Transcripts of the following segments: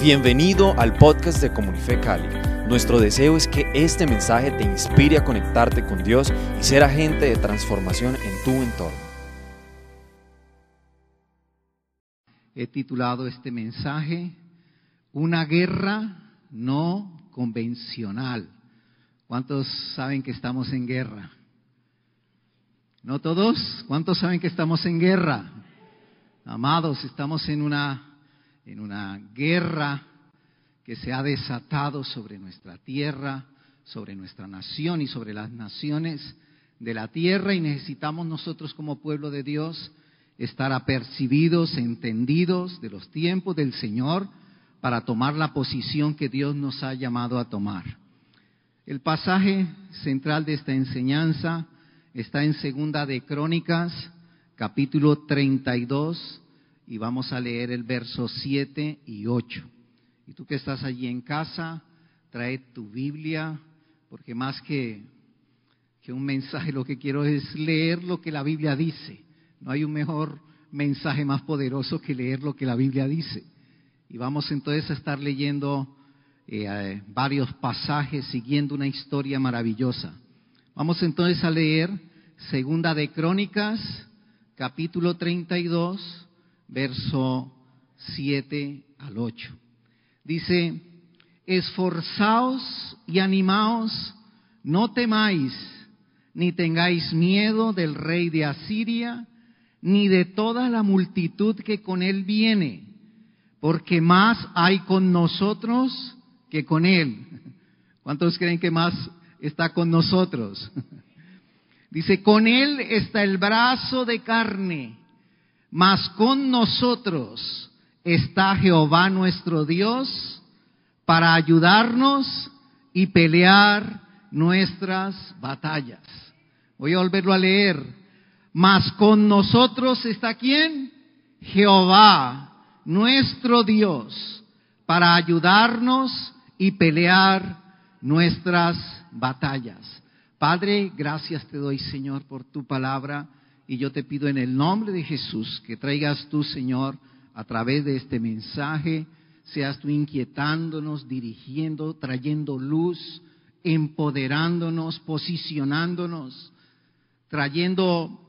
Bienvenido al podcast de Comunife Cali. Nuestro deseo es que este mensaje te inspire a conectarte con Dios y ser agente de transformación en tu entorno. He titulado este mensaje Una guerra no convencional. ¿Cuántos saben que estamos en guerra? ¿No todos? ¿Cuántos saben que estamos en guerra? Amados, estamos en una, en una guerra que se ha desatado sobre nuestra tierra, sobre nuestra nación y sobre las naciones de la tierra y necesitamos nosotros como pueblo de Dios estar apercibidos, entendidos de los tiempos del Señor para tomar la posición que Dios nos ha llamado a tomar. El pasaje central de esta enseñanza está en Segunda de Crónicas, capítulo 32, y vamos a leer el verso 7 y 8. Y tú que estás allí en casa, trae tu Biblia, porque más que, que un mensaje, lo que quiero es leer lo que la Biblia dice. No hay un mejor mensaje más poderoso que leer lo que la Biblia dice. Y vamos entonces a estar leyendo eh, varios pasajes, siguiendo una historia maravillosa. Vamos entonces a leer Segunda de Crónicas, capítulo 32, verso 7 al 8. Dice, esforzaos y animaos, no temáis, ni tengáis miedo del rey de Asiria, ni de toda la multitud que con él viene, porque más hay con nosotros que con él. ¿Cuántos creen que más está con nosotros? Dice, con él está el brazo de carne, mas con nosotros está Jehová nuestro Dios para ayudarnos y pelear nuestras batallas. Voy a volverlo a leer. Mas con nosotros está quién? Jehová, nuestro Dios, para ayudarnos y pelear nuestras batallas. Padre, gracias te doy, Señor, por tu palabra. Y yo te pido en el nombre de Jesús que traigas tú, Señor, a través de este mensaje, seas tú inquietándonos, dirigiendo, trayendo luz, empoderándonos, posicionándonos, trayendo,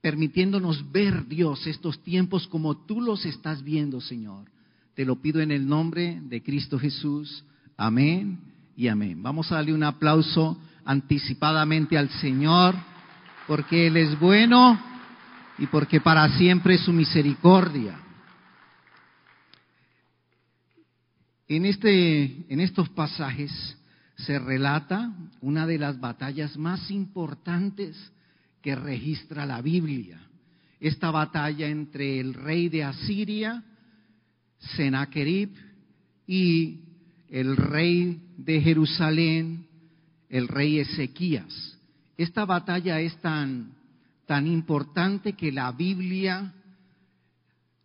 permitiéndonos ver, Dios, estos tiempos como tú los estás viendo, Señor. Te lo pido en el nombre de Cristo Jesús. Amén y amén. Vamos a darle un aplauso anticipadamente al Señor, porque Él es bueno y porque para siempre es su misericordia. En, este, en estos pasajes se relata una de las batallas más importantes que registra la Biblia. Esta batalla entre el rey de Asiria, Sennacherib, y el rey de Jerusalén, el rey Ezequías. Esta batalla es tan, tan importante que la Biblia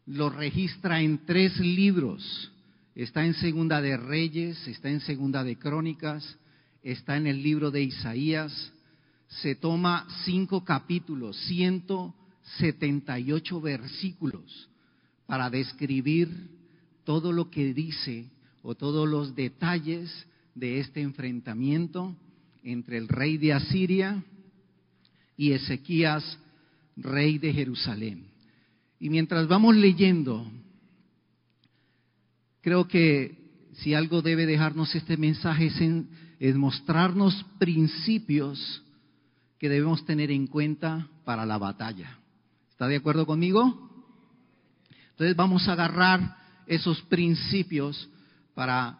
lo registra en tres libros. Está en Segunda de Reyes, está en Segunda de Crónicas, está en el libro de Isaías. Se toma cinco capítulos, 178 versículos para describir todo lo que dice o todos los detalles de este enfrentamiento entre el rey de Asiria y Ezequías, rey de Jerusalén. Y mientras vamos leyendo, creo que si algo debe dejarnos este mensaje es, mostrarnos principios que debemos tener en cuenta para la batalla. ¿Está de acuerdo conmigo? Entonces vamos a agarrar esos principios para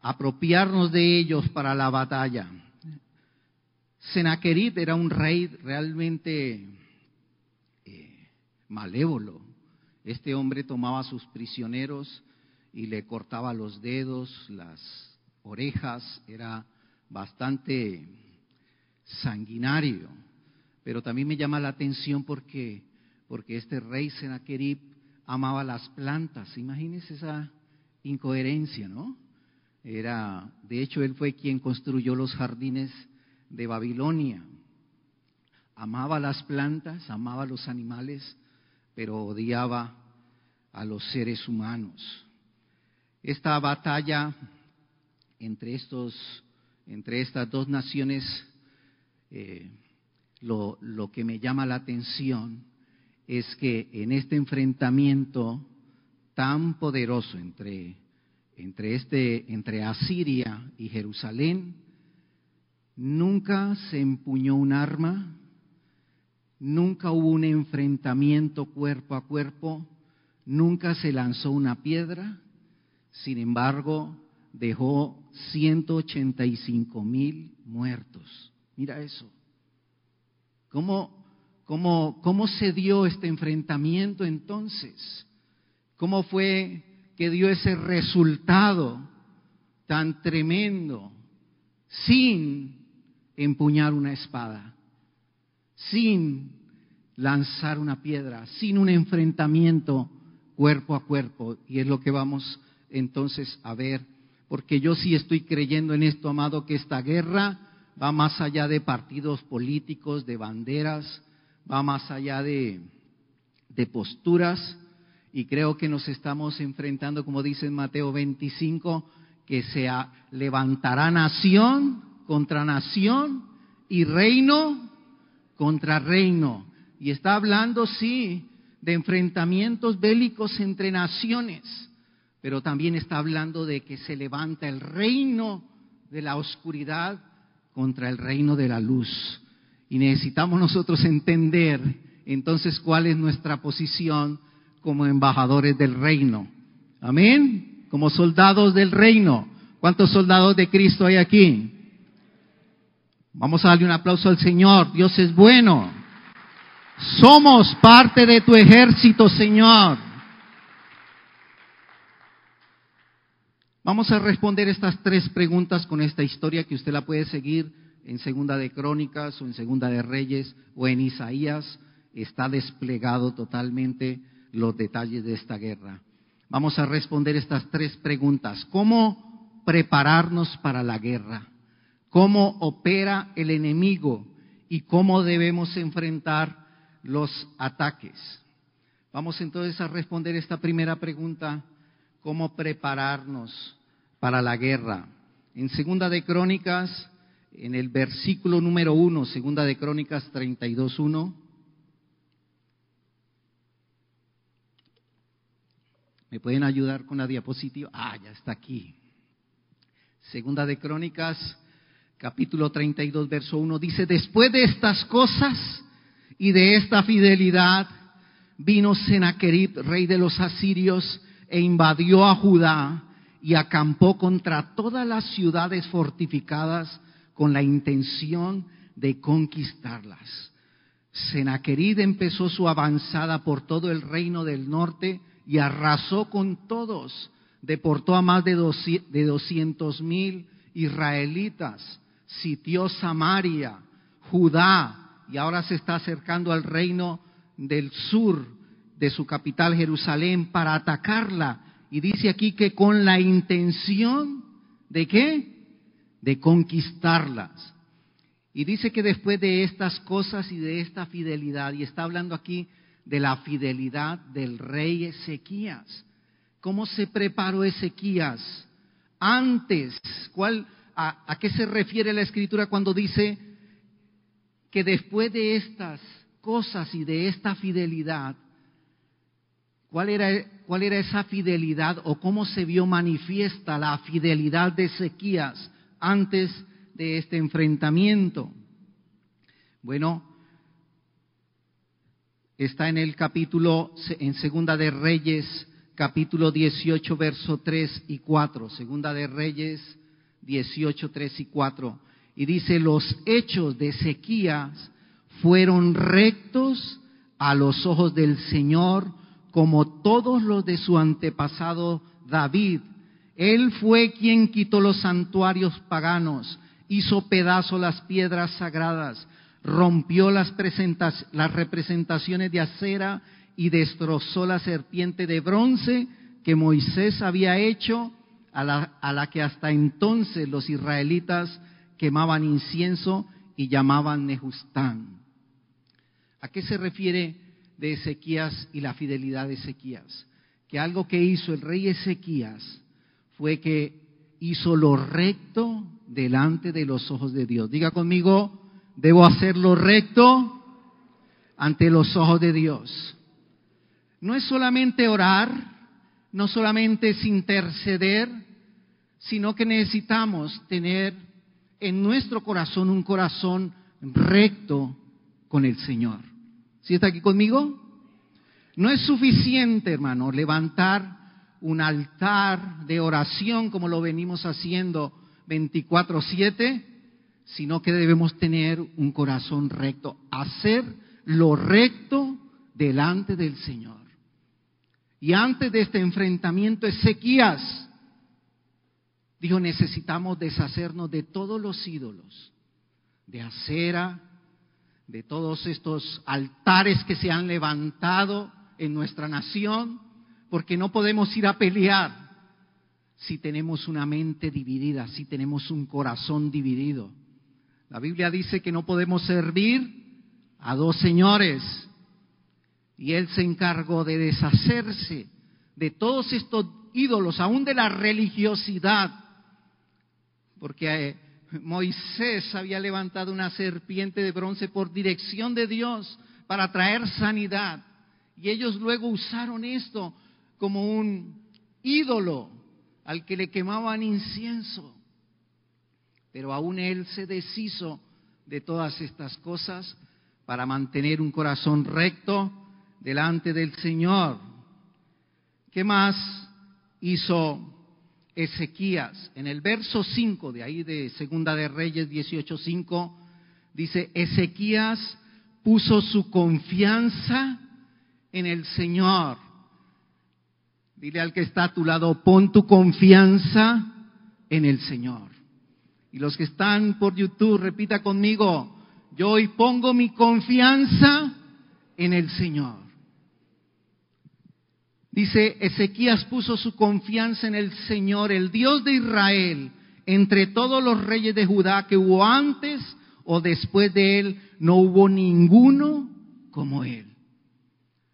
apropiarnos de ellos para la batalla. Sennacherib era un rey realmente eh, malévolo. Este hombre tomaba a sus prisioneros y le cortaba los dedos, las orejas, era bastante sanguinario. Pero también me llama la atención porque, porque este rey Sennacherib amaba las plantas. Imagínense esa incoherencia, ¿no? Era, de hecho, él fue quien construyó los jardines de Babilonia. Amaba las plantas, amaba los animales, pero odiaba a los seres humanos. esta batalla entre, estos, entre estas dos naciones, eh, lo, lo que me llama la atención es que en este enfrentamiento tan poderoso entre, entre, este, entre Asiria y Jerusalén, nunca se empuñó un arma, nunca hubo un enfrentamiento cuerpo a cuerpo, nunca se lanzó una piedra, sin embargo, dejó 185 mil muertos. Mira eso. ¿Cómo, cómo, ¿Cómo se dio este enfrentamiento entonces? ¿Cómo fue que dio ese resultado tan tremendo sin empuñar una espada, sin lanzar una piedra, sin un enfrentamiento cuerpo a cuerpo? Y es lo que vamos entonces a ver, porque yo sí estoy creyendo en esto, amado, que esta guerra va más allá de partidos políticos, de banderas, va más allá de, posturas, y creo que nos estamos enfrentando, como dice en Mateo 25, que se levantará nación contra nación y reino contra reino. Y está hablando, sí, de enfrentamientos bélicos entre naciones, pero también está hablando de que se levanta el reino de la oscuridad contra el reino de la luz. Y necesitamos nosotros entender entonces cuál es nuestra posición como embajadores del reino. Amén. Como soldados del reino. ¿Cuántos soldados de Cristo hay aquí? Vamos a darle un aplauso al Señor. Dios es bueno. Somos parte de tu ejército, Señor. Vamos a responder estas tres preguntas con esta historia que usted la puede seguir en Segunda de Crónicas o en Segunda de Reyes o en Isaías. Está desplegado totalmente los detalles de esta guerra. Vamos a responder estas tres preguntas. ¿Cómo prepararnos para la guerra? ¿Cómo opera el enemigo? ¿Y cómo debemos enfrentar los ataques? Vamos entonces a responder esta primera pregunta. ¿Cómo prepararnos para la guerra. En Segunda de Crónicas, en el versículo número uno, Segunda de Crónicas 32.1, ¿me pueden ayudar con la diapositiva? Ah, ya está aquí. Segunda de Crónicas, capítulo 32, verso 1, dice, después de estas cosas y de esta fidelidad, vino Sennacherib, rey de los asirios, e invadió a Judá y acampó contra todas las ciudades fortificadas con la intención de conquistarlas. Senaquerid empezó su avanzada por todo el reino del norte y arrasó con todos. Deportó a más de doscientos mil israelitas, sitió Samaria, Judá, y ahora se está acercando al reino del sur de su capital Jerusalén para atacarla y dice aquí que con la intención de qué? De conquistarlas. Y dice que después de estas cosas y de esta fidelidad, y está hablando aquí de la fidelidad del rey Ezequías. ¿Cómo se preparó Ezequías? Antes, ¿cuál, a, ¿a qué se refiere la escritura cuando dice que después de estas cosas y de esta fidelidad, ¿Cuál era, ¿Cuál era esa fidelidad o cómo se vio manifiesta la fidelidad de Ezequías antes de este enfrentamiento? Bueno, está en el capítulo, en Segunda de Reyes, capítulo 18, verso 3 y 4. Segunda de Reyes 18, 3 y 4. Y dice, los hechos de Ezequías fueron rectos a los ojos del Señor como todos los de su antepasado David. Él fue quien quitó los santuarios paganos, hizo pedazo las piedras sagradas, rompió las, las representaciones de acera y destrozó la serpiente de bronce que Moisés había hecho, a la, que hasta entonces los israelitas quemaban incienso y llamaban Nejustán. ¿A qué se refiere de Ezequías y la fidelidad de Ezequías. Que algo que hizo el rey Ezequías fue que hizo lo recto delante de los ojos de Dios. Diga conmigo, debo hacer lo recto ante los ojos de Dios. No es solamente orar, no solamente es interceder, sino que necesitamos tener en nuestro corazón un corazón recto con el Señor. ¿Sí está aquí conmigo? No es suficiente, hermano, levantar un altar de oración como lo venimos haciendo 24/7, sino que debemos tener un corazón recto, hacer lo recto delante del Señor. Y antes de este enfrentamiento, Ezequías dijo, necesitamos deshacernos de todos los ídolos, de acera, de todos estos altares que se han levantado en nuestra nación, porque no podemos ir a pelear si tenemos una mente dividida, si tenemos un corazón dividido. La Biblia dice que no podemos servir a dos señores. Y él se encargó de deshacerse de todos estos ídolos, aún de la religiosidad, porque eh, Moisés había levantado una serpiente de bronce por dirección de Dios para traer sanidad. Y ellos luego usaron esto como un ídolo al que le quemaban incienso. Pero aún él se deshizo de todas estas cosas para mantener un corazón recto delante del Señor. ¿Qué más hizo Ezequías? En el verso 5 de ahí de Segunda de Reyes 18:5 dice Ezequías puso su confianza en el Señor. Dile al que está a tu lado, pon tu confianza en el Señor. Y los que están por YouTube, repita conmigo, yo hoy pongo mi confianza en el Señor. Dice, Ezequías puso su confianza en el Señor, el Dios de Israel, entre todos los reyes de Judá que hubo antes o después de él, no hubo ninguno como él.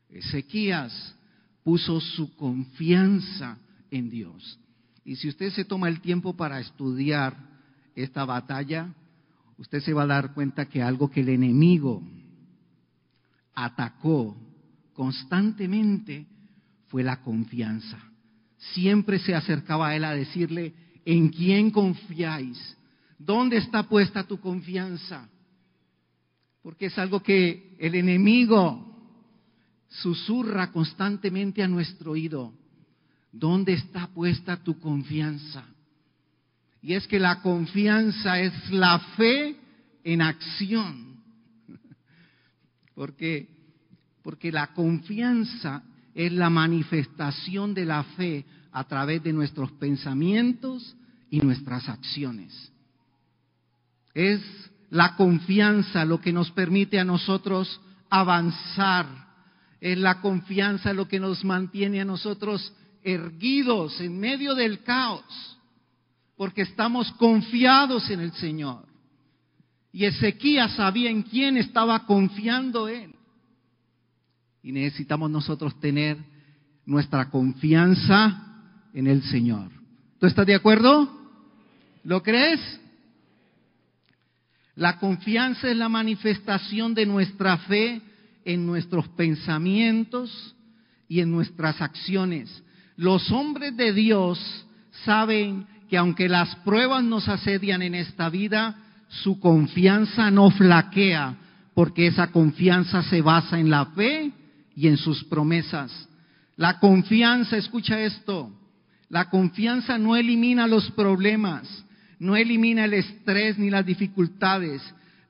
Ezequías puso su confianza en Dios. Y si usted se toma el tiempo para estudiar esta batalla, usted se va a dar cuenta que algo que el enemigo atacó constantemente fue la confianza. Siempre se acercaba a él a decirle, ¿en quién confiáis? ¿Dónde está puesta tu confianza? Porque es algo que el enemigo susurra constantemente a nuestro oído, ¿dónde está puesta tu confianza? Y es que la confianza es la fe en acción. Porque, porque la confianza es la manifestación de la fe a través de nuestros pensamientos y nuestras acciones. Es la confianza lo que nos permite a nosotros avanzar es la confianza lo que nos mantiene a nosotros erguidos en medio del caos, porque estamos confiados en el Señor. Y Ezequías sabía en quién estaba confiando él. Y necesitamos nosotros tener nuestra confianza en el Señor. ¿Tú estás de acuerdo? ¿Lo crees? La confianza es la manifestación de nuestra fe en nuestros pensamientos y en nuestras acciones. Los hombres de Dios saben que aunque las pruebas nos asedian en esta vida, su confianza no flaquea, porque esa confianza se basa en la fe y en sus promesas. La confianza, escucha esto, la confianza no elimina los problemas, no elimina el estrés ni las dificultades,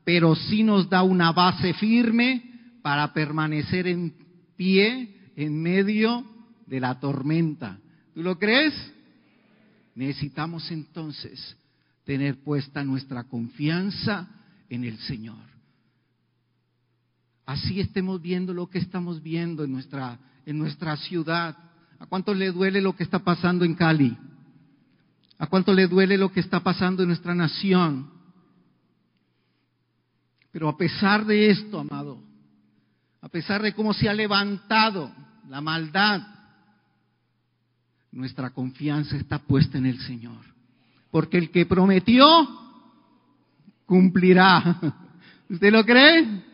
pero sí nos da una base firme para permanecer en pie en medio de la tormenta. ¿Tú lo crees? Necesitamos entonces tener puesta nuestra confianza en el Señor. Así estemos viendo lo que estamos viendo en nuestra, en nuestra ciudad. ¿A cuánto le duele lo que está pasando en Cali? ¿A cuánto le duele lo que está pasando en nuestra nación? Pero a pesar de esto, amado, a pesar de cómo se ha levantado la maldad, Nuestra confianza está puesta en el Señor. Porque el que prometió, cumplirá. ¿Usted lo cree?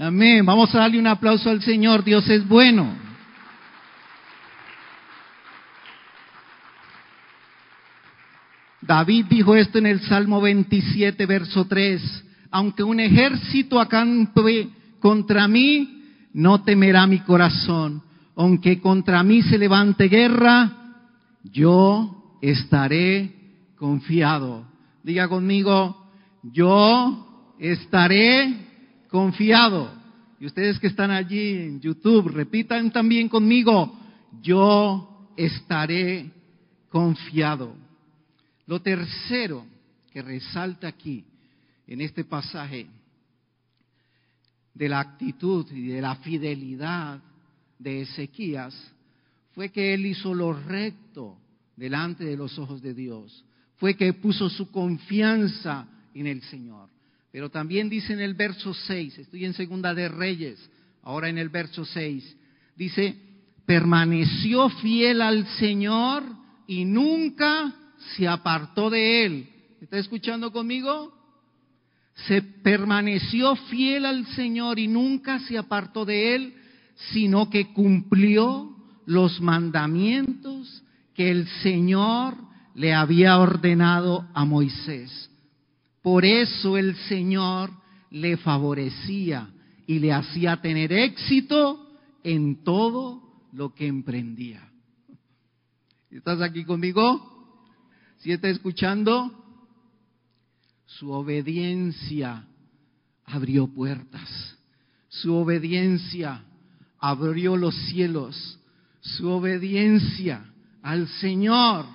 Amén. Vamos a darle un aplauso al Señor. Dios es bueno. David dijo esto en el Salmo 27, verso 3. Aunque un ejército acampe contra mí, no temerá mi corazón. Aunque contra mí se levante guerra, yo estaré confiado. Diga conmigo, yo estaré confiado. Y ustedes que están allí en YouTube, repitan también conmigo, yo estaré confiado. Lo tercero que resalta aquí en este pasaje de la actitud y de la fidelidad de Ezequías fue que él hizo lo recto delante de los ojos de Dios. Fue que puso su confianza en el Señor. Pero también dice en el verso 6, estoy en Segunda de Reyes, ahora en el verso 6, dice, permaneció fiel al Señor y nunca se apartó de él. ¿Está escuchando conmigo? Se permaneció fiel al Señor y nunca se apartó de él, sino que cumplió los mandamientos que el Señor le había ordenado a Moisés. Por eso el Señor le favorecía y le hacía tener éxito en todo lo que emprendía. ¿Estás aquí conmigo? ¿Si está escuchando? Su obediencia abrió puertas. Su obediencia abrió los cielos. Su obediencia al Señor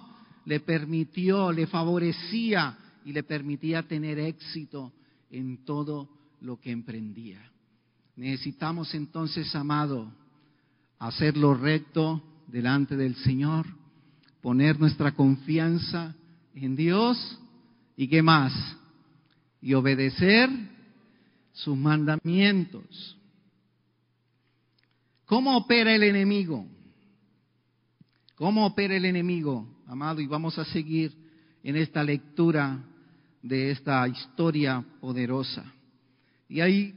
le permitió, le favorecía y le permitía tener éxito en todo lo que emprendía. Necesitamos entonces, amado, hacer lo recto delante del Señor, poner nuestra confianza en Dios y qué más, y obedecer sus mandamientos. ¿Cómo opera el enemigo? ¿Cómo opera el enemigo, amado? Y vamos a seguir en esta lectura de esta historia poderosa. Y hay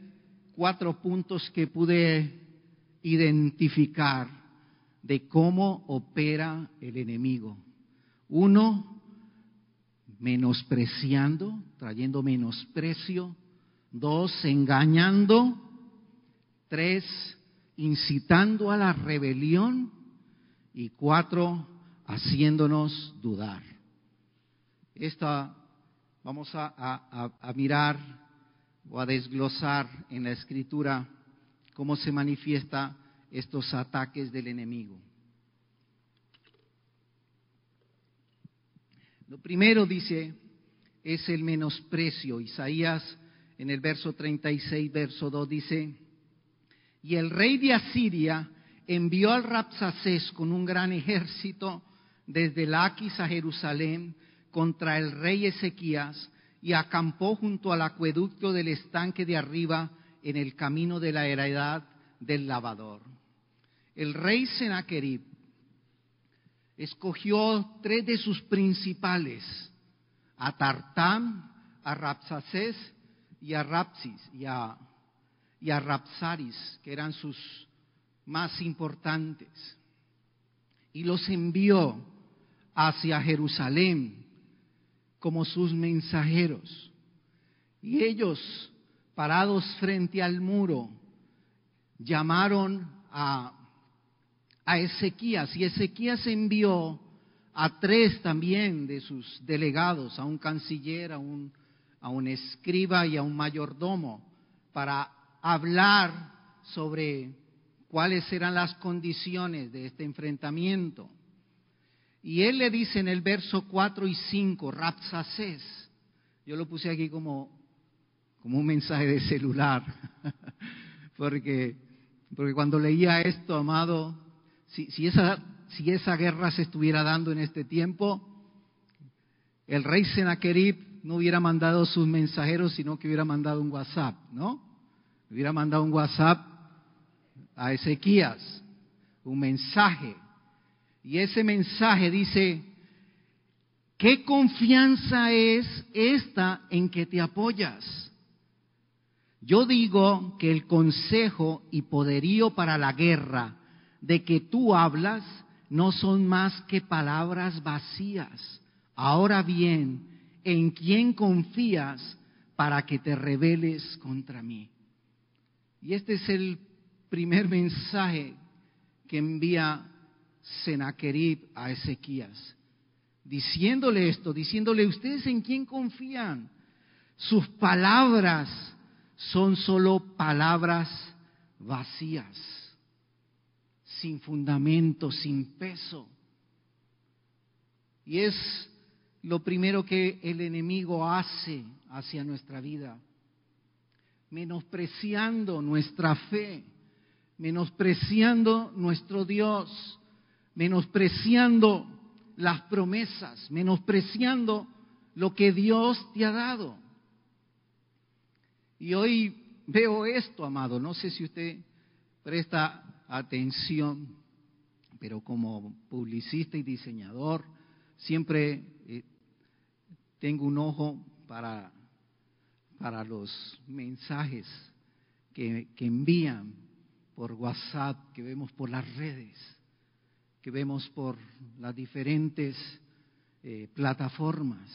cuatro puntos que pude identificar de cómo opera el enemigo. Uno, menospreciando, trayendo menosprecio. Dos, engañando. Tres, incitando a la rebelión. Y cuatro, haciéndonos dudar. Esta vamos a, mirar o a desglosar en la escritura cómo se manifiesta estos ataques del enemigo. Lo primero dice es el menosprecio. Isaías en el verso 36, verso 2 dice, y el rey de Asiria envió al Rapsacés con un gran ejército desde Laquis a Jerusalén contra el rey Ezequías y acampó junto al acueducto del estanque de arriba en el camino de la heredad del lavador. El rey Senaquerib escogió tres de sus principales, a Tartam, a Rapsaces y a Rapsis y a, y a Rapsaris, que eran sus más importantes, y los envió hacia Jerusalén como sus mensajeros. Y ellos, parados frente al muro, llamaron a, a Ezequías y Ezequías envió a tres también de sus delegados, a un canciller, a un, a un escriba y a un mayordomo, para hablar sobre cuáles eran las condiciones de este enfrentamiento. Y él le dice en el verso 4 y 5, Rapsaces. Yo lo puse aquí como, como un mensaje de celular, porque, porque cuando leía esto, amado, si, si, esa, si esa guerra se estuviera dando en este tiempo, el rey Senaquerib no hubiera mandado sus mensajeros, sino que hubiera mandado un WhatsApp, ¿no? Hubiera mandado un WhatsApp a Ezequías, un mensaje Y ese mensaje dice, ¿qué confianza es esta en que te apoyas? Yo digo que el consejo y poderío para la guerra de que tú hablas no son más que palabras vacías. Ahora bien, ¿en quién confías para que te rebeles contra mí? Y este es el primer mensaje que envía Senaquerib a Ezequías, diciéndole esto, diciéndole, ¿ustedes en quién confían? Sus palabras son solo palabras vacías, sin fundamento, sin peso. Y es lo primero que el enemigo hace hacia nuestra vida, menospreciando nuestra fe, menospreciando nuestro Dios, menospreciando las promesas, menospreciando lo que Dios te ha dado. Y hoy veo esto, amado, no sé si usted presta atención, pero como publicista y diseñador, siempre eh, tengo un ojo para, para los mensajes que, que envían por WhatsApp, que vemos por las redes, que vemos por las diferentes eh, plataformas.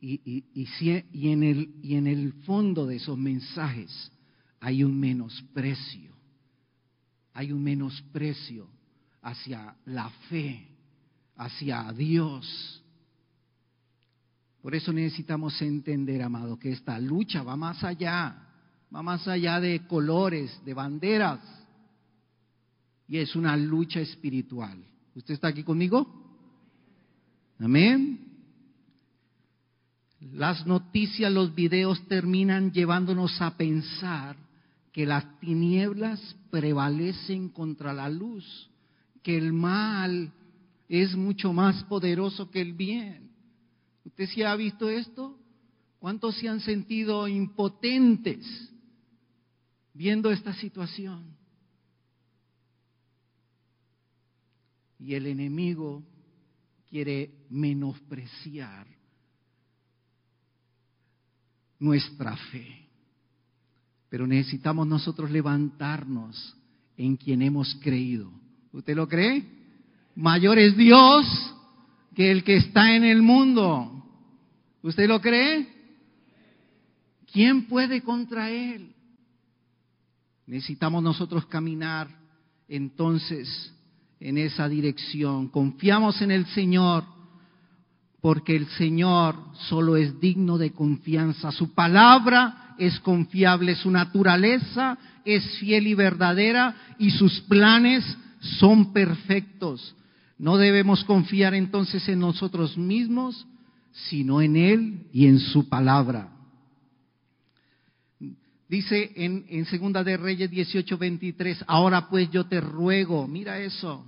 Y, y, y, en el, y en el fondo de esos mensajes hay un menosprecio, hay un menosprecio hacia la fe, hacia Dios. Por eso necesitamos entender, amado, que esta lucha va más allá va más allá de colores, de banderas, y es una lucha espiritual. ¿Usted está aquí conmigo? Amén. Las noticias, los videos terminan llevándonos a pensar que las tinieblas prevalecen contra la luz, que el mal es mucho más poderoso que el bien. ¿Usted sí ha visto esto? ¿Cuántos se han sentido impotentes viendo esta situación. Y el enemigo quiere menospreciar nuestra fe. Pero necesitamos nosotros levantarnos en quien hemos creído. ¿Usted lo cree? Mayor es Dios que el que está en el mundo. ¿Usted lo cree? ¿Quién puede contra él? Necesitamos nosotros caminar entonces en esa dirección. Confiamos en el Señor porque el Señor solo es digno de confianza. Su palabra es confiable, su naturaleza es fiel y verdadera y sus planes son perfectos. No debemos confiar entonces en nosotros mismos, sino en Él y en su palabra. Dice en, Segunda de Reyes 18, 23, ahora pues yo te ruego, mira eso,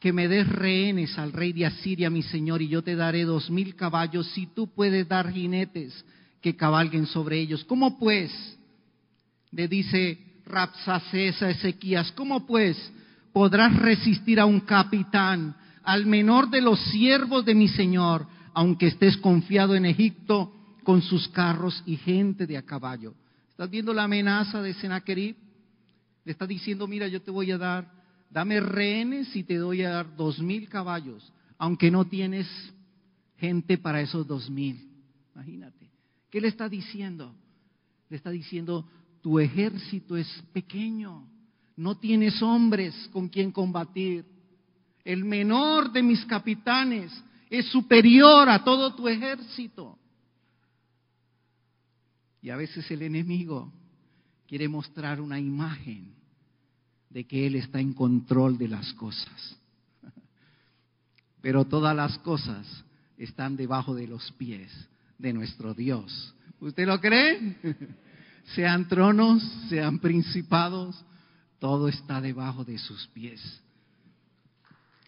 que me des rehenes al rey de Asiria, mi señor, y yo te daré dos mil caballos, si tú puedes dar jinetes que cabalguen sobre ellos. ¿Cómo pues? Le dice Rapsacés a Ezequías, ¿cómo pues podrás resistir a un capitán, al menor de los siervos de mi señor, aunque estés confiado en Egipto con sus carros y gente de a caballo. ¿Estás viendo la amenaza de Senaquerib? Le está diciendo, mira, yo te voy a dar, dame rehenes y te doy a dar dos mil caballos, aunque no tienes gente para esos dos mil. Imagínate. ¿Qué le está diciendo? Le está diciendo, tu ejército es pequeño, no tienes hombres con quien combatir. El menor de mis capitanes es superior a todo tu ejército. Y a veces el enemigo quiere mostrar una imagen de que Él está en control de las cosas. Pero todas las cosas están debajo de los pies de nuestro Dios. ¿Usted lo cree? sean tronos, sean principados, todo está debajo de sus pies.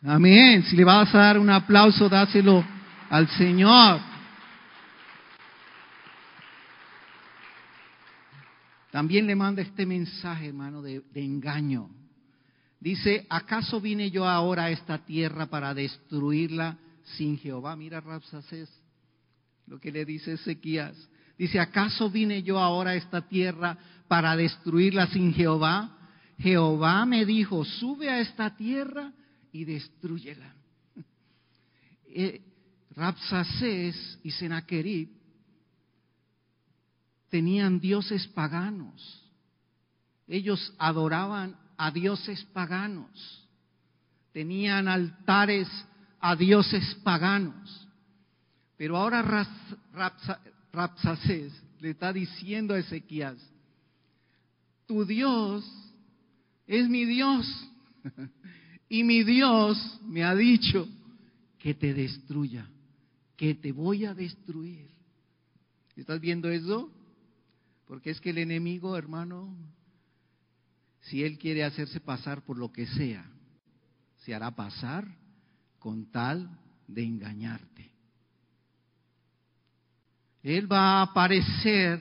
Amén. Si le vas a dar un aplauso, dáselo al Señor. También le manda este mensaje, hermano, de, engaño. Dice, ¿acaso vine yo ahora a esta tierra para destruirla sin Jehová? Mira Rapsacés, lo que le dice Ezequías. Dice, ¿acaso vine yo ahora a esta tierra para destruirla sin Jehová? Jehová me dijo, sube a esta tierra y destruyela. Eh, y Senaquerib tenían dioses paganos. Ellos adoraban a dioses paganos. Tenían altares a dioses paganos. Pero ahora Rapsacés le está diciendo a Ezequías, tu Dios es mi Dios. y mi Dios me ha dicho que te destruya, que te voy a destruir. ¿Estás viendo eso? Porque es que el enemigo, hermano, si él quiere hacerse pasar por lo que sea, se hará pasar con tal de engañarte. Él va a aparecer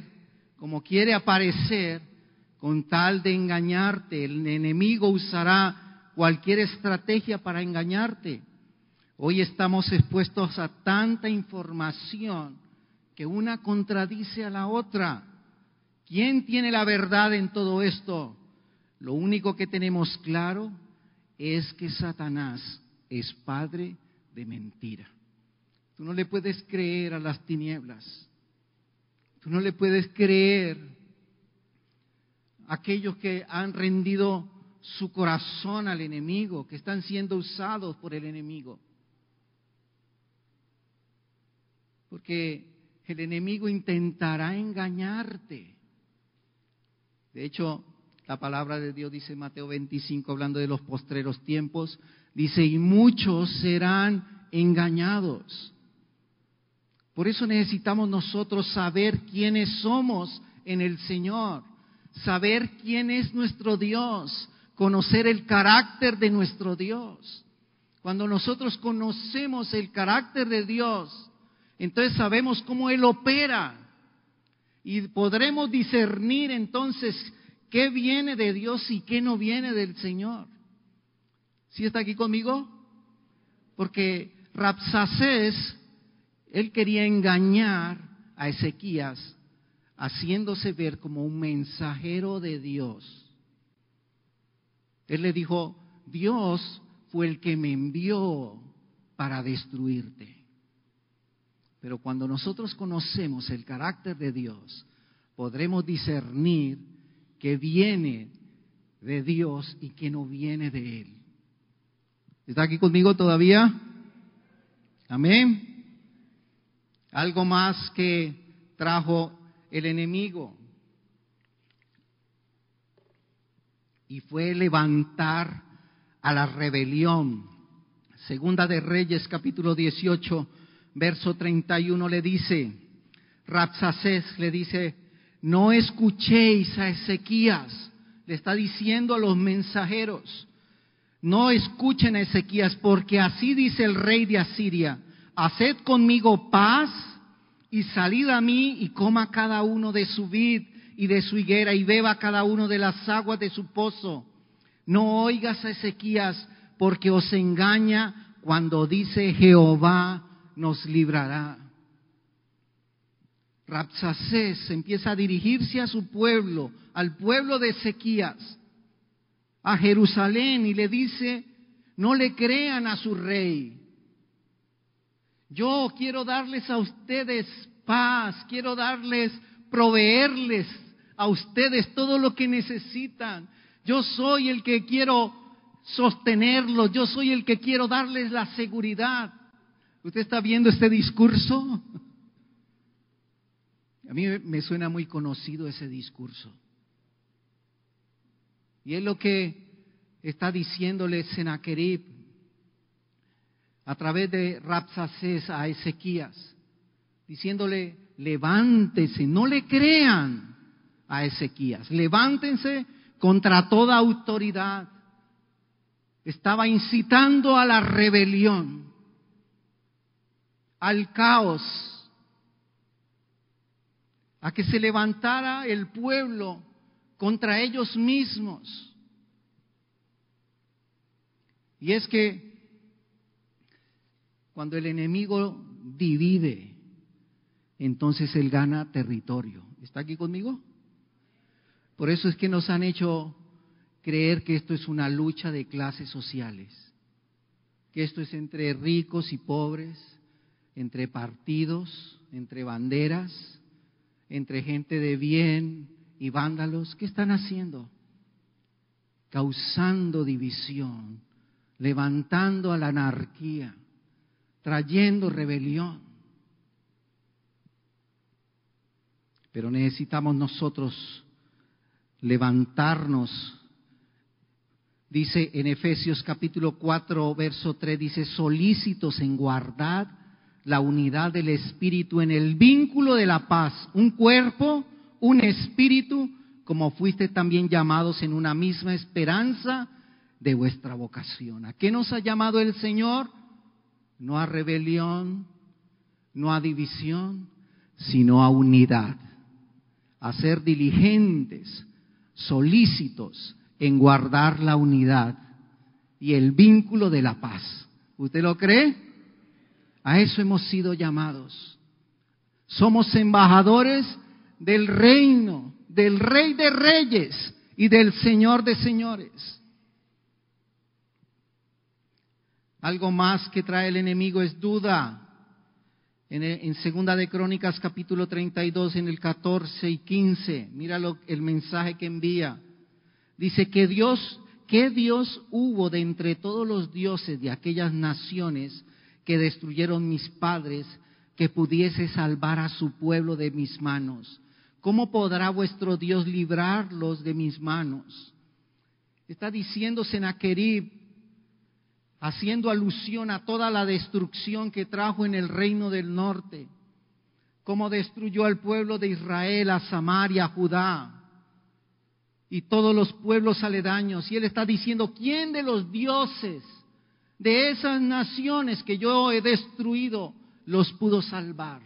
como quiere aparecer con tal de engañarte. El enemigo usará cualquier estrategia para engañarte. Hoy estamos expuestos a tanta información que una contradice a la otra. ¿Quién tiene la verdad en todo esto? Lo único que tenemos claro es que Satanás es padre de mentira. Tú no le puedes creer a las tinieblas. Tú no le puedes creer a aquellos que han rendido su corazón al enemigo, que están siendo usados por el enemigo. Porque el enemigo intentará engañarte. De hecho, la palabra de Dios dice en Mateo 25, hablando de los postreros tiempos, dice, y muchos serán engañados. Por eso necesitamos nosotros saber quiénes somos en el Señor, saber quién es nuestro Dios, conocer el carácter de nuestro Dios. Cuando nosotros conocemos el carácter de Dios, entonces sabemos cómo Él opera y podremos discernir entonces qué viene de Dios y qué no viene del Señor. ¿Sí está aquí conmigo? Porque Rapsacés, él quería engañar a Ezequías, haciéndose ver como un mensajero de Dios. Él le dijo, Dios fue el que me envió para destruirte. Pero cuando nosotros conocemos el carácter de Dios, podremos discernir que viene de Dios y que no viene de Él. ¿Está aquí conmigo todavía? Amén. Algo más que trajo el enemigo. Y fue levantar a la rebelión. Segunda de Reyes, capítulo 18, verso 31 le dice, Rapsacés le dice, no escuchéis a Ezequías, le está diciendo a los mensajeros, no escuchen a Ezequías, porque así dice el rey de Asiria, haced conmigo paz y salid a mí y coma cada uno de su vid y de su higuera y beba cada uno de las aguas de su pozo. No oigas a Ezequías, porque os engaña cuando dice Jehová nos librará. Rapsacés empieza a dirigirse a su pueblo, al pueblo de Ezequías, a Jerusalén y le dice, no le crean a su rey. Yo quiero darles a ustedes paz, quiero darles, proveerles a ustedes todo lo que necesitan. Yo soy el que quiero sostenerlos, yo soy el que quiero darles la seguridad. ¿Usted está viendo este discurso? A mí me suena muy conocido ese discurso. Y es lo que está diciéndole Senaquerib a través de Rapsacés a Ezequías, diciéndole, levántese, no le crean a Ezequías, levántense contra toda autoridad. Estaba incitando a la rebelión al caos, a que se levantara el pueblo contra ellos mismos. Y es que cuando el enemigo divide, entonces él gana territorio. ¿Está aquí conmigo? Por eso es que nos han hecho creer que esto es una lucha de clases sociales, que esto es entre ricos y pobres, entre partidos, entre banderas, entre gente de bien y vándalos. ¿Qué están haciendo? Causando división, levantando a la anarquía, trayendo rebelión. Pero necesitamos nosotros levantarnos. Dice en Efesios capítulo 4, verso 3, dice, solícitos en guardar la unidad del Espíritu en el vínculo de la paz, un cuerpo, un espíritu, como fuiste también llamados en una misma esperanza de vuestra vocación. ¿A qué nos ha llamado el Señor? No a rebelión, no a división, sino a unidad, a ser diligentes, solícitos en guardar la unidad y el vínculo de la paz. ¿Usted lo cree? A eso hemos sido llamados. Somos embajadores del reino, del rey de reyes y del señor de señores. Algo más que trae el enemigo es duda. En, Segunda de Crónicas capítulo 32, en el 14 y 15, mira el mensaje que envía. Dice que Dios, ¿qué Dios hubo de entre todos los dioses de aquellas naciones que destruyeron mis padres que pudiese salvar a su pueblo de mis manos? ¿Cómo podrá vuestro Dios librarlos de mis manos? Está diciendo Senaquerib, haciendo alusión a toda la destrucción que trajo en el reino del norte, cómo destruyó al pueblo de Israel, a Samaria, a Judá y todos los pueblos aledaños. Y él está diciendo, ¿quién de los dioses de esas naciones que yo he destruido los pudo salvar?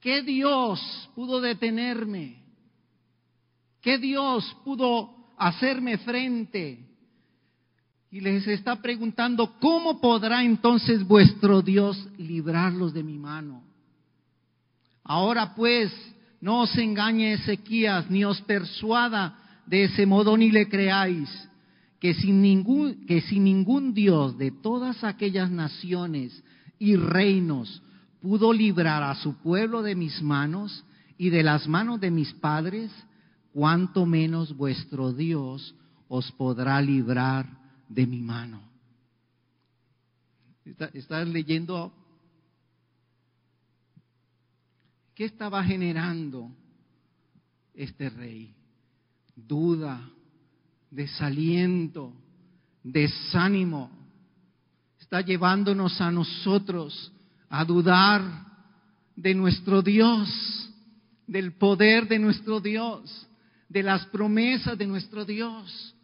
¿Qué Dios pudo detenerme? ¿Qué Dios pudo hacerme frente? Y les está preguntando, ¿cómo podrá entonces vuestro Dios librarlos de mi mano? Ahora pues, no os engañe Ezequías, ni os persuada de ese modo, ni le creáis, que sin ningún, que sin ningún Dios de todas aquellas naciones y reinos pudo librar a su pueblo de mis manos y de las manos de mis padres, cuanto menos vuestro Dios os podrá librar de mi mano. Estás leyendo qué estaba generando este rey. Duda, desaliento, desánimo. Está llevándonos a nosotros a dudar de nuestro Dios, del poder de nuestro Dios, de las promesas de nuestro Dios.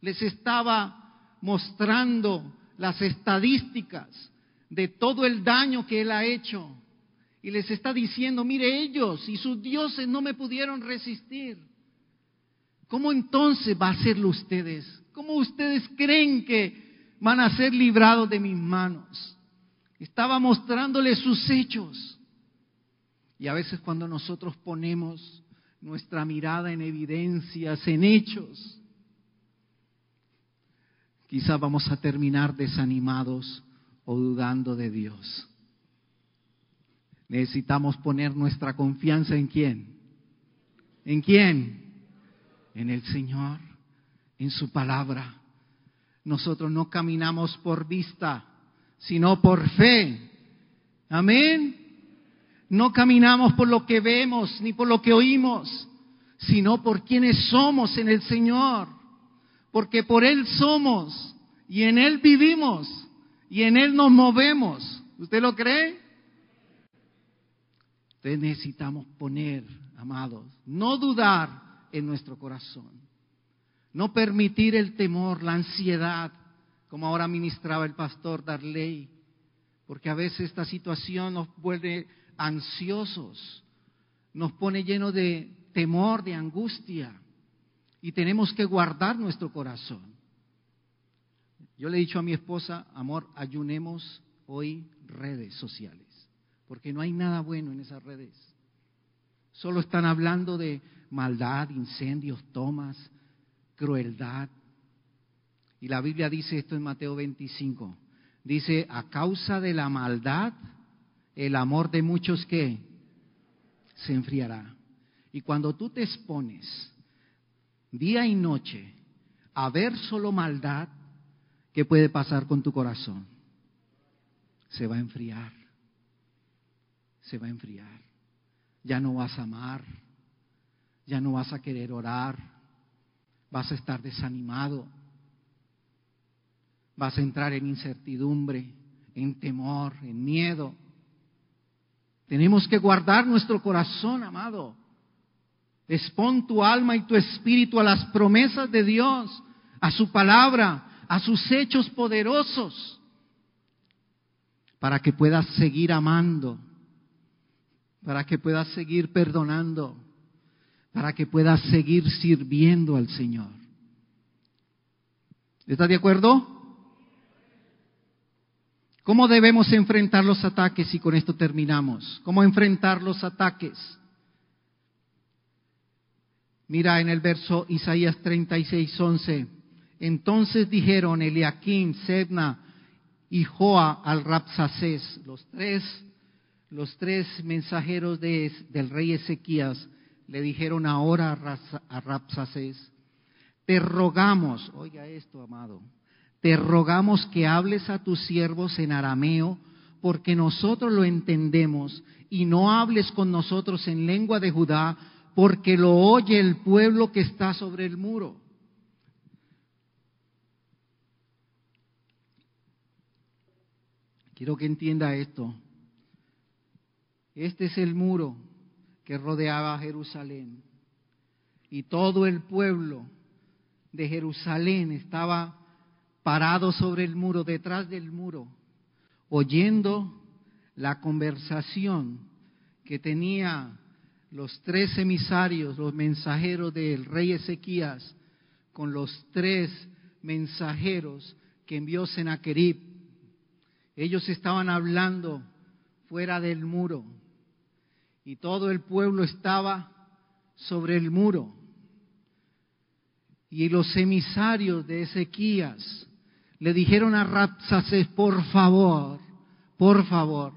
Les estaba mostrando las estadísticas de todo el daño que él ha hecho. Y les está diciendo, mire ellos y sus dioses no me pudieron resistir. ¿Cómo entonces va a serlo ustedes? ¿Cómo ustedes creen que van a ser librados de mis manos? Estaba mostrándoles sus hechos. Y a veces cuando nosotros ponemos nuestra mirada en evidencias, en hechos, quizá vamos a terminar desanimados o dudando de Dios. Necesitamos poner nuestra confianza en quién. ¿En quién? En el Señor, en su palabra. Nosotros no caminamos por vista, sino por fe. Amén. No caminamos por lo que vemos ni por lo que oímos, sino por quienes somos en el Señor porque por Él somos y en Él vivimos y en Él nos movemos. ¿Usted lo cree? Entonces necesitamos poner, amados, no dudar en nuestro corazón, no permitir el temor, la ansiedad, como ahora ministraba el pastor Darley, porque a veces esta situación nos vuelve ansiosos, nos pone lleno de temor, de angustia y tenemos que guardar nuestro corazón. Yo le he dicho a mi esposa, amor, ayunemos hoy redes sociales, porque no hay nada bueno en esas redes. Solo están hablando de maldad, incendios, tomas, crueldad. Y la Biblia dice esto en Mateo 25. Dice, a causa de la maldad, el amor de muchos que se enfriará. Y cuando tú te expones día y noche a ver solo maldad, ¿qué puede pasar con tu corazón? Se va a enfriar. Se va a enfriar. Ya no vas a amar. Ya no vas a querer orar. Vas a estar desanimado. Vas a entrar en incertidumbre, en temor, en miedo. Tenemos que guardar nuestro corazón, amado. Expon tu alma y tu espíritu a las promesas de Dios, a su palabra, a sus hechos poderosos, para que puedas seguir amando, para que puedas seguir perdonando, para que puedas seguir sirviendo al Señor. ¿Estás de acuerdo? ¿Cómo debemos enfrentar los ataques? Y con esto terminamos. ¿Cómo enfrentar los ataques? Mira en el verso Isaías 36, 11. Entonces dijeron Eliakim, Sebna y Joa al Rapsacés, los tres, los tres mensajeros del rey Ezequías, le dijeron ahora a Rapsacés, te rogamos, oiga esto, amado, te rogamos que hables a tus siervos en arameo, porque nosotros lo entendemos, y no hables con nosotros en lengua de Judá, porque lo oye el pueblo que está sobre el muro. Quiero que entienda esto. Este es el muro que rodeaba Jerusalén. Y todo el pueblo de Jerusalén estaba parado sobre el muro, detrás del muro, oyendo la conversación que tenía los tres emisarios, los mensajeros del rey Ezequías, con los tres mensajeros que envió Senaquerib. Ellos estaban hablando fuera del muro y todo el pueblo estaba sobre el muro. Y los emisarios de Ezequías le dijeron a Rapsaces, por favor, por favor,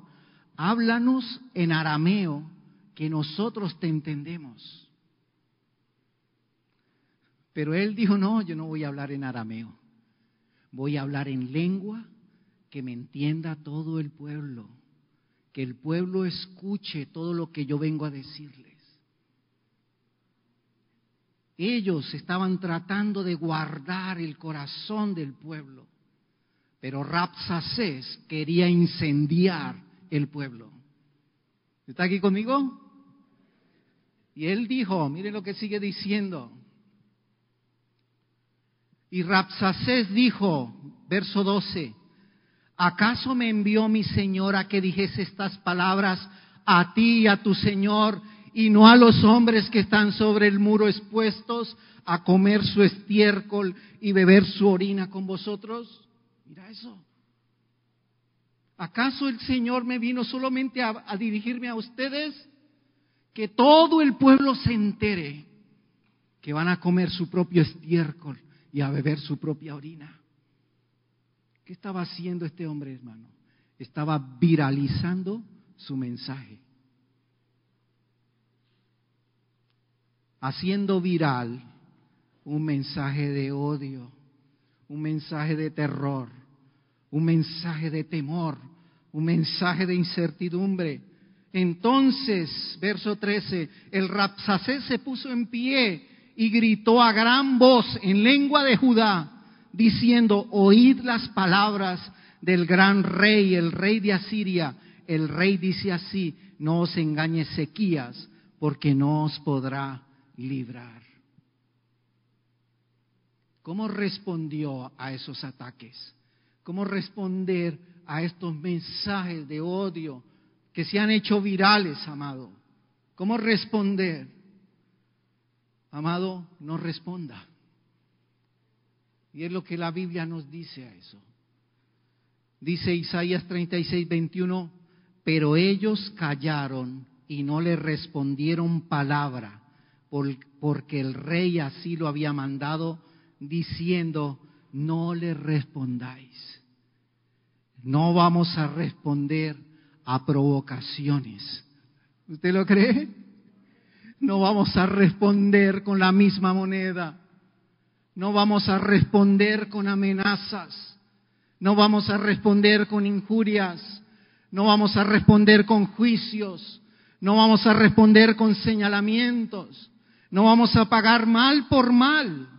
háblanos en arameo que nosotros te entendemos. Pero él dijo, no, yo no voy a hablar en arameo, voy a hablar en lengua que me entienda todo el pueblo, que el pueblo escuche todo lo que yo vengo a decirles. Ellos estaban tratando de guardar el corazón del pueblo, pero Rapsacés quería incendiar el pueblo. ¿Está aquí conmigo? Y él dijo, miren lo que sigue diciendo. Y Rapsacés dijo, verso 12, ¿acaso me envió mi Señor a que dijese estas palabras a ti y a tu Señor y no a los hombres que están sobre el muro expuestos a comer su estiércol y beber su orina con vosotros? Mira eso. ¿Acaso el Señor me vino solamente a, a dirigirme a ustedes? que todo el pueblo se entere que van a comer su propio estiércol y a beber su propia orina. ¿Qué estaba haciendo este hombre, hermano? Estaba viralizando su mensaje. Haciendo viral un mensaje de odio, un mensaje de terror, un mensaje de temor, un mensaje de incertidumbre entonces, verso 13, el Rapsacés se puso en pie y gritó a gran voz en lengua de Judá, diciendo, oíd las palabras del gran rey, el rey de Asiria. El rey dice así, no os engañe Sequías, porque no os podrá librar. ¿Cómo respondió a esos ataques? ¿Cómo responder a estos mensajes de odio, que se han hecho virales, amado. ¿Cómo responder? Amado, no responda. Y es lo que la Biblia nos dice a eso. Dice Isaías 36, 21, pero ellos callaron y no le respondieron palabra, porque el rey así lo había mandado, diciendo, no le respondáis. No vamos a responder a provocaciones. ¿Usted lo cree? No vamos a responder con la misma moneda. No vamos a responder con amenazas. No vamos a responder con injurias, no vamos a responder con juicios, no vamos a responder con señalamientos, no vamos a pagar mal por mal.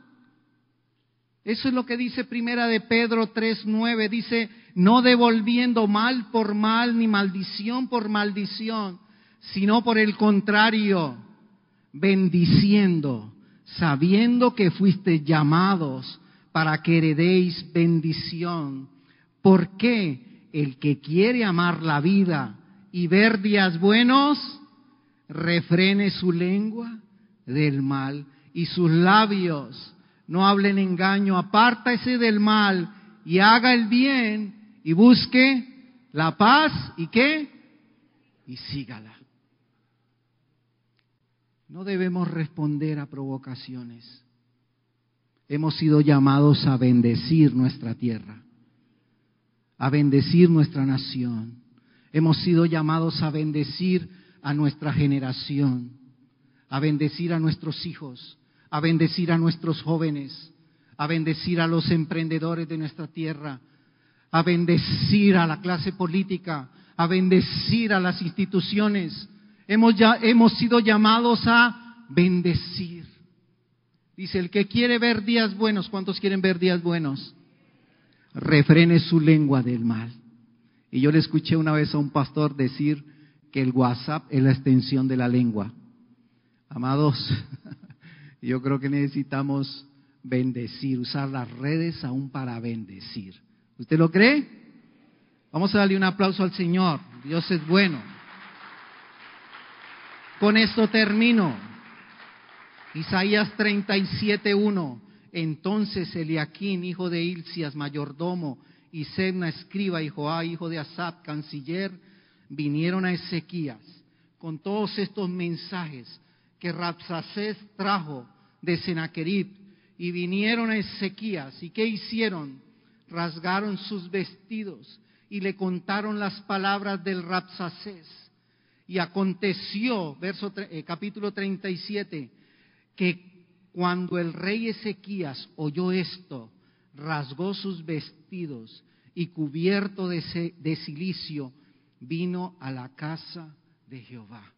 Eso es lo que dice Primera de Pedro 3:9, dice, no devolviendo mal por mal ni maldición por maldición, sino por el contrario, bendiciendo, sabiendo que fuiste llamados para que heredéis bendición ¿Por qué el que quiere amar la vida y ver días buenos, refrene su lengua del mal y sus labios no hablen engaño, apártase del mal y haga el bien y busque la paz y qué? Y sígala. No debemos responder a provocaciones. Hemos sido llamados a bendecir nuestra tierra a bendecir nuestra nación. Hemos sido llamados a bendecir a nuestra generación, a bendecir a nuestros hijos, a bendecir a nuestros jóvenes, a bendecir a los emprendedores de nuestra tierra, a bendecir a la clase política, a bendecir a las instituciones. Hemos, ya, hemos sido llamados a bendecir. Dice, el que quiere ver días buenos, ¿cuántos quieren ver días buenos? refrene su lengua del mal. Y yo le escuché una vez a un pastor decir que el WhatsApp es la extensión de la lengua. Amados, yo creo que necesitamos bendecir, usar las redes aún para bendecir. ¿Usted lo cree? Vamos a darle un aplauso al Señor. Dios es bueno. Con esto termino. Isaías 37.1. Entonces Eliaquín, hijo de Ilcias, mayordomo, y Sebna, escriba, y Joá, hijo de Asap, canciller, vinieron a Ezequías con todos estos mensajes que Rapsacés trajo de Senaquerib, y vinieron a Ezequías. ¿Y qué hicieron? Rasgaron sus vestidos y le contaron las palabras del Rapsacés. Y aconteció, verso, eh, capítulo 37, que cuando el rey Ezequías oyó esto, rasgó sus vestidos y cubierto de, de silicio, vino a la casa de Jehová.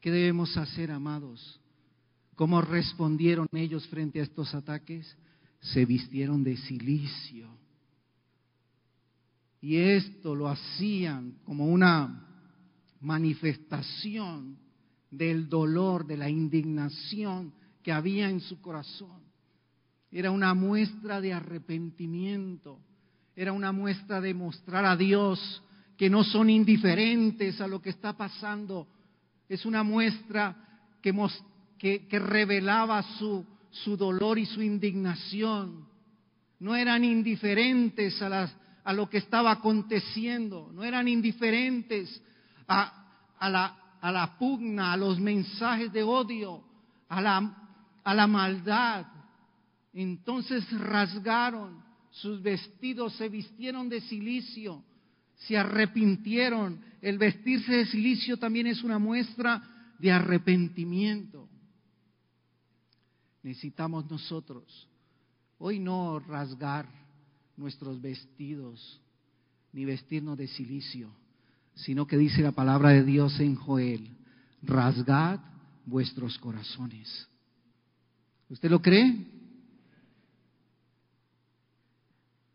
¿Qué debemos hacer, amados? ¿Cómo respondieron ellos frente a estos ataques? Se vistieron de silicio. Y esto lo hacían como una manifestación del dolor, de la indignación que había en su corazón. Era una muestra de arrepentimiento, era una muestra de mostrar a Dios que no son indiferentes a lo que está pasando. Es una muestra que, que, revelaba su, su dolor y su indignación. No eran indiferentes a, las, a lo que estaba aconteciendo, no eran indiferentes a, a, la, a la pugna, a los mensajes de odio, a la a la maldad. Entonces rasgaron sus vestidos, se vistieron de silicio, se arrepintieron. El vestirse de silicio también es una muestra de arrepentimiento. Necesitamos nosotros hoy no rasgar nuestros vestidos ni vestirnos de silicio, sino que dice la palabra de Dios en Joel, rasgad vuestros corazones. ¿Usted lo cree?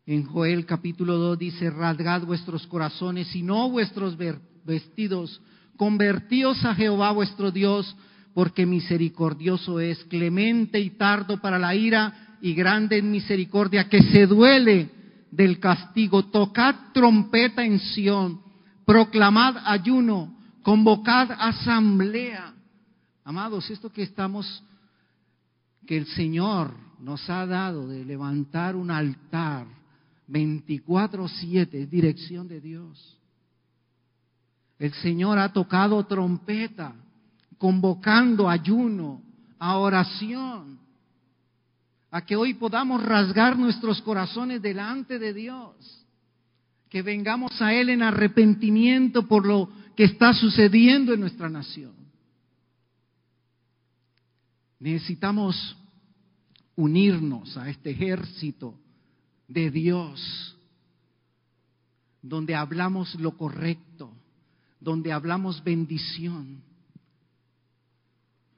En Joel capítulo 2 dice, rasgad vuestros corazones y no vuestros vestidos, convertíos a Jehová vuestro Dios, porque misericordioso es, clemente y tardo para la ira y grande en misericordia, que se duele del castigo. Tocad trompeta en Sión, proclamad ayuno, convocad asamblea. Amados, esto que estamos que el Señor nos ha dado de levantar un altar 24/7, dirección de Dios. El Señor ha tocado trompeta, convocando ayuno, a oración, a que hoy podamos rasgar nuestros corazones delante de Dios, que vengamos a Él en arrepentimiento por lo que está sucediendo en nuestra nación. Necesitamos unirnos a este ejército de Dios, donde hablamos lo correcto, donde hablamos bendición,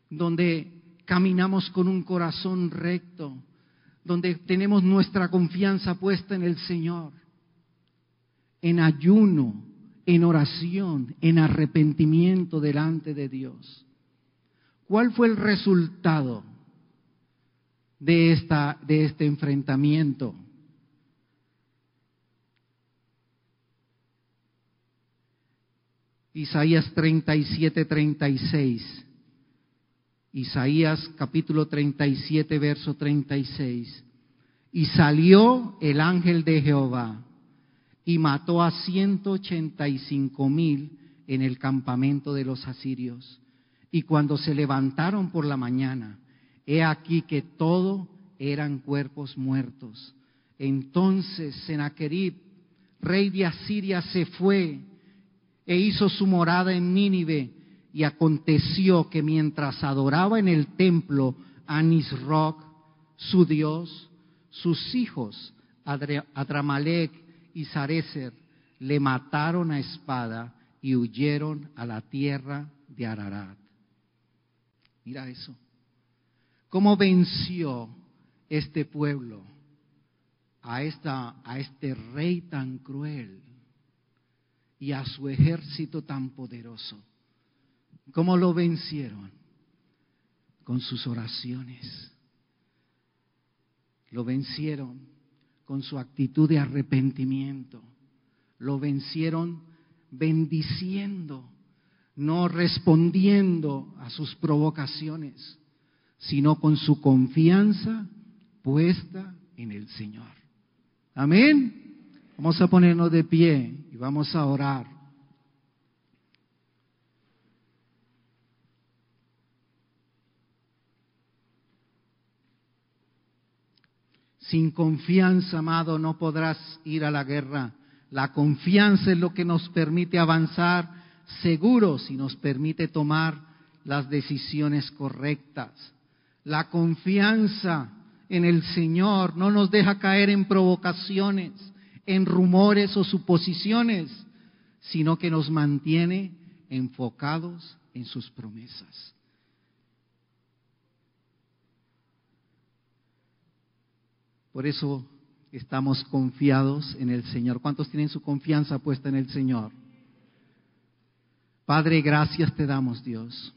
donde caminamos con un corazón recto, donde tenemos nuestra confianza puesta en el Señor, en ayuno, en oración, en arrepentimiento delante de Dios. ¿Cuál fue el resultado de, esta, de este enfrentamiento? Isaías 37, 36. Isaías capítulo 37, verso 36. Y salió el ángel de Jehová y mató a ciento ochenta y cinco mil en el campamento de los asirios. Y cuando se levantaron por la mañana, he aquí que todo eran cuerpos muertos. Entonces Sennacherib, rey de Asiria, se fue e hizo su morada en Nínive y aconteció que mientras adoraba en el templo a Nisroch, su Dios, sus hijos, Adramalek y Sarecer, le mataron a espada y huyeron a la tierra de Ararat. Mira eso. ¿Cómo venció este pueblo a, esta, a este rey tan cruel y a su ejército tan poderoso? ¿Cómo lo vencieron? Con sus oraciones. Lo vencieron con su actitud de arrepentimiento. Lo vencieron bendiciendo, no respondiendo a sus provocaciones, sino con su confianza puesta en el Señor. Amén. Vamos a ponernos de pie y vamos a orar. Sin confianza, amado, no podrás ir a la guerra. La confianza es lo que nos permite avanzar seguros y nos permite tomar las decisiones correctas. La confianza en el Señor no nos deja caer en provocaciones, en rumores o suposiciones, sino que nos mantiene enfocados en sus promesas. Por eso estamos confiados en el Señor. ¿Cuántos tienen su confianza puesta en el Señor? Padre, gracias te damos, Dios.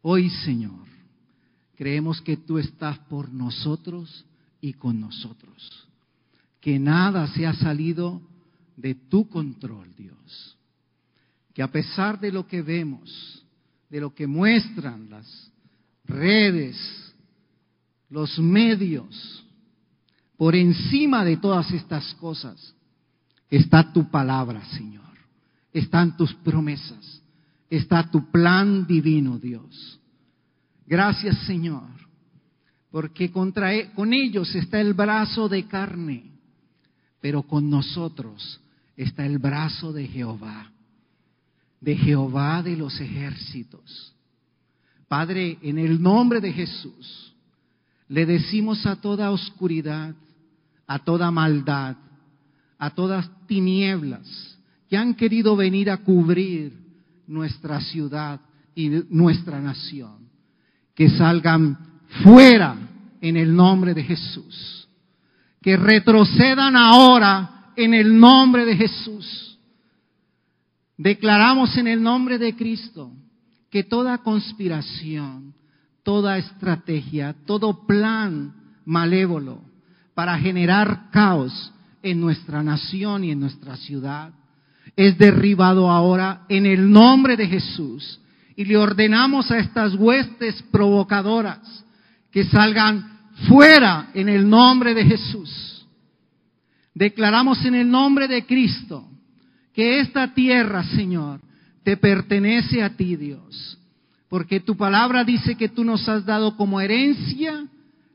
Hoy, Señor, creemos que tú estás por nosotros y con nosotros. Que nada se ha salido de tu control, Dios. Que a pesar de lo que vemos, de lo que muestran las redes, los medios, por encima de todas estas cosas, está tu palabra, Señor. Están tus promesas. Está tu plan divino, Dios. Gracias, Señor, porque contra, e, con ellos está el brazo de carne, pero con nosotros está el brazo de Jehová, de Jehová de los ejércitos. Padre, en el nombre de Jesús, le decimos a toda oscuridad, a toda maldad, a todas tinieblas que han querido venir a cubrir nuestra ciudad y nuestra nación, que salgan fuera en el nombre de Jesús, que retrocedan ahora en el nombre de Jesús. Declaramos en el nombre de Cristo que toda conspiración, toda estrategia, todo plan malévolo para generar caos en nuestra nación y en nuestra ciudad es derribado ahora en el nombre de Jesús. Y le ordenamos a estas huestes provocadoras que salgan fuera en el nombre de Jesús. Declaramos en el nombre de Cristo que esta tierra, Señor, te pertenece a ti, Dios. Porque tu palabra dice que tú nos has dado como herencia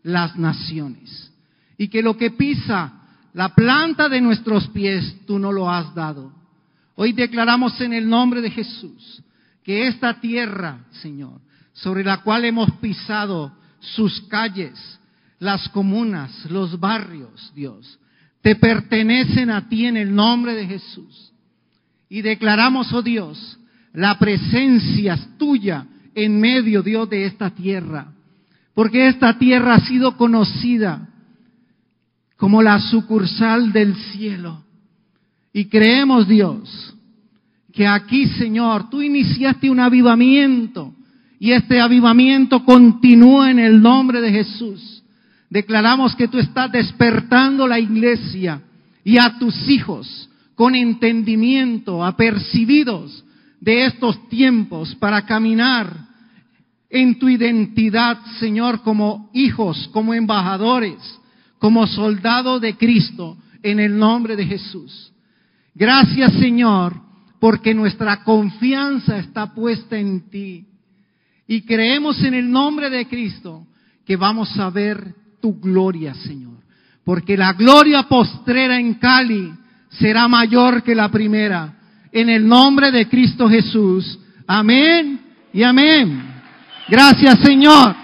las naciones. Y que lo que pisa la planta de nuestros pies, tú no lo has dado. Hoy declaramos en el nombre de Jesús que esta tierra, Señor, sobre la cual hemos pisado sus calles, las comunas, los barrios, Dios, te pertenecen a ti en el nombre de Jesús. Y declaramos, oh Dios, la presencia tuya en medio, Dios, de esta tierra. Porque esta tierra ha sido conocida como la sucursal del cielo. Y creemos, Dios, que aquí, Señor, tú iniciaste un avivamiento y este avivamiento continúa en el nombre de Jesús. Declaramos que tú estás despertando la iglesia y a tus hijos con entendimiento, apercibidos de estos tiempos para caminar en tu identidad, Señor, como hijos, como embajadores, como soldados de Cristo, en el nombre de Jesús. Gracias, Señor, porque nuestra confianza está puesta en ti. Y creemos en el nombre de Cristo que vamos a ver tu gloria, Señor. Porque la gloria postrera en Cali será mayor que la primera. En el nombre de Cristo Jesús. Amén y amén. Gracias, Señor.